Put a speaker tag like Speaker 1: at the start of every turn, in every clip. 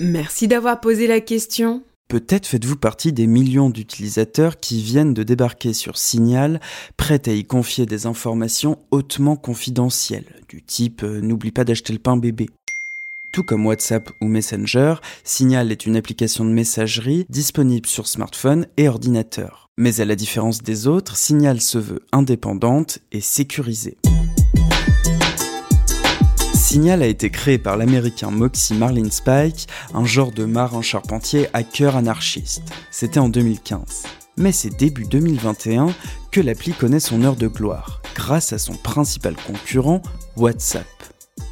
Speaker 1: Merci d'avoir posé la question.
Speaker 2: Peut-être faites-vous partie des millions d'utilisateurs qui viennent de débarquer sur Signal, prêts à y confier des informations hautement confidentielles, du type euh, n'oublie pas d'acheter le pain bébé. Tout comme WhatsApp ou Messenger, Signal est une application de messagerie disponible sur smartphone et ordinateur. Mais à la différence des autres, Signal se veut indépendante et sécurisée. Signal a été créé par l'américain Moxie Marlin Spike, un genre de marin charpentier hacker anarchiste. C'était en 2015. Mais c'est début 2021 que l'appli connaît son heure de gloire, grâce à son principal concurrent, WhatsApp.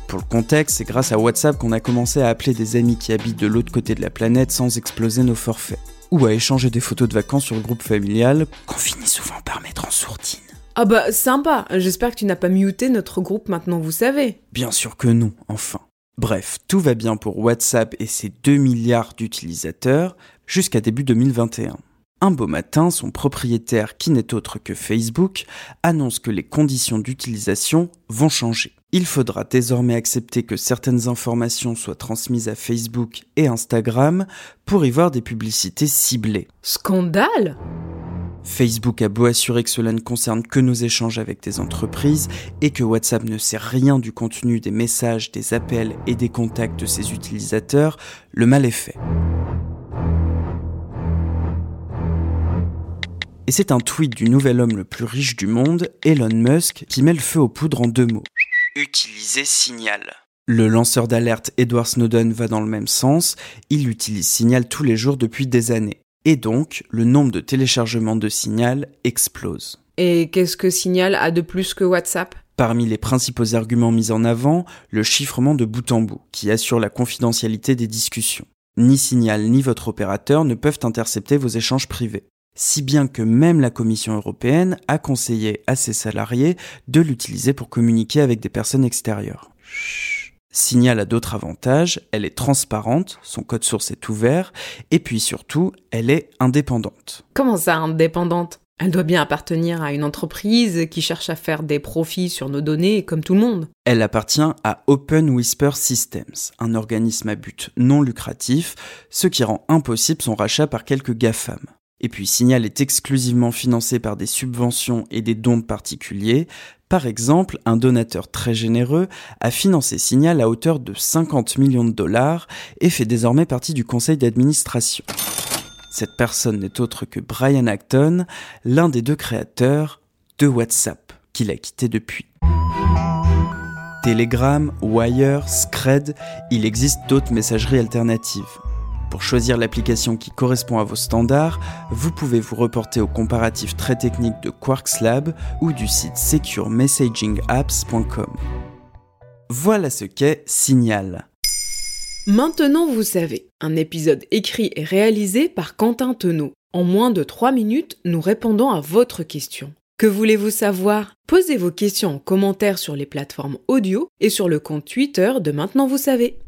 Speaker 2: Pour le contexte, c'est grâce à WhatsApp qu'on a commencé à appeler des amis qui habitent de l'autre côté de la planète sans exploser nos forfaits. Ou à échanger des photos de vacances sur le groupe familial, qu'on finit souvent par mettre en sourdine.
Speaker 1: Ah bah sympa, j'espère que tu n'as pas muté notre groupe maintenant vous savez.
Speaker 2: Bien sûr que non, enfin. Bref, tout va bien pour WhatsApp et ses 2 milliards d'utilisateurs jusqu'à début 2021. Un beau matin, son propriétaire, qui n'est autre que Facebook, annonce que les conditions d'utilisation vont changer. Il faudra désormais accepter que certaines informations soient transmises à Facebook et Instagram pour y voir des publicités ciblées.
Speaker 1: Scandale
Speaker 2: Facebook a beau assurer que cela ne concerne que nos échanges avec des entreprises et que WhatsApp ne sait rien du contenu des messages, des appels et des contacts de ses utilisateurs, le mal est fait. Et c'est un tweet du nouvel homme le plus riche du monde, Elon Musk, qui met le feu aux poudres en deux mots. Utiliser Signal. Le lanceur d'alerte Edward Snowden va dans le même sens, il utilise Signal tous les jours depuis des années. Et donc, le nombre de téléchargements de Signal explose.
Speaker 1: Et qu'est-ce que Signal a de plus que WhatsApp?
Speaker 2: Parmi les principaux arguments mis en avant, le chiffrement de bout en bout, qui assure la confidentialité des discussions. Ni Signal ni votre opérateur ne peuvent intercepter vos échanges privés. Si bien que même la Commission européenne a conseillé à ses salariés de l'utiliser pour communiquer avec des personnes extérieures. Signal a d'autres avantages, elle est transparente, son code source est ouvert, et puis surtout, elle est indépendante.
Speaker 1: Comment ça, indépendante? Elle doit bien appartenir à une entreprise qui cherche à faire des profits sur nos données comme tout le monde.
Speaker 2: Elle appartient à Open Whisper Systems, un organisme à but non lucratif, ce qui rend impossible son rachat par quelques GAFAM. Et puis Signal est exclusivement financé par des subventions et des dons particuliers. Par exemple, un donateur très généreux a financé Signal à hauteur de 50 millions de dollars et fait désormais partie du conseil d'administration. Cette personne n'est autre que Brian Acton, l'un des deux créateurs de WhatsApp, qu'il a quitté depuis. Telegram, Wire, Scred, il existe d'autres messageries alternatives. Pour choisir l'application qui correspond à vos standards, vous pouvez vous reporter au comparatif très technique de Quarks Lab ou du site securemessagingapps.com. Voilà ce qu'est Signal.
Speaker 1: Maintenant vous savez, un épisode écrit et réalisé par Quentin Tenot. En moins de 3 minutes, nous répondons à votre question. Que voulez-vous savoir? Posez vos questions en commentaire sur les plateformes audio et sur le compte Twitter de Maintenant vous savez.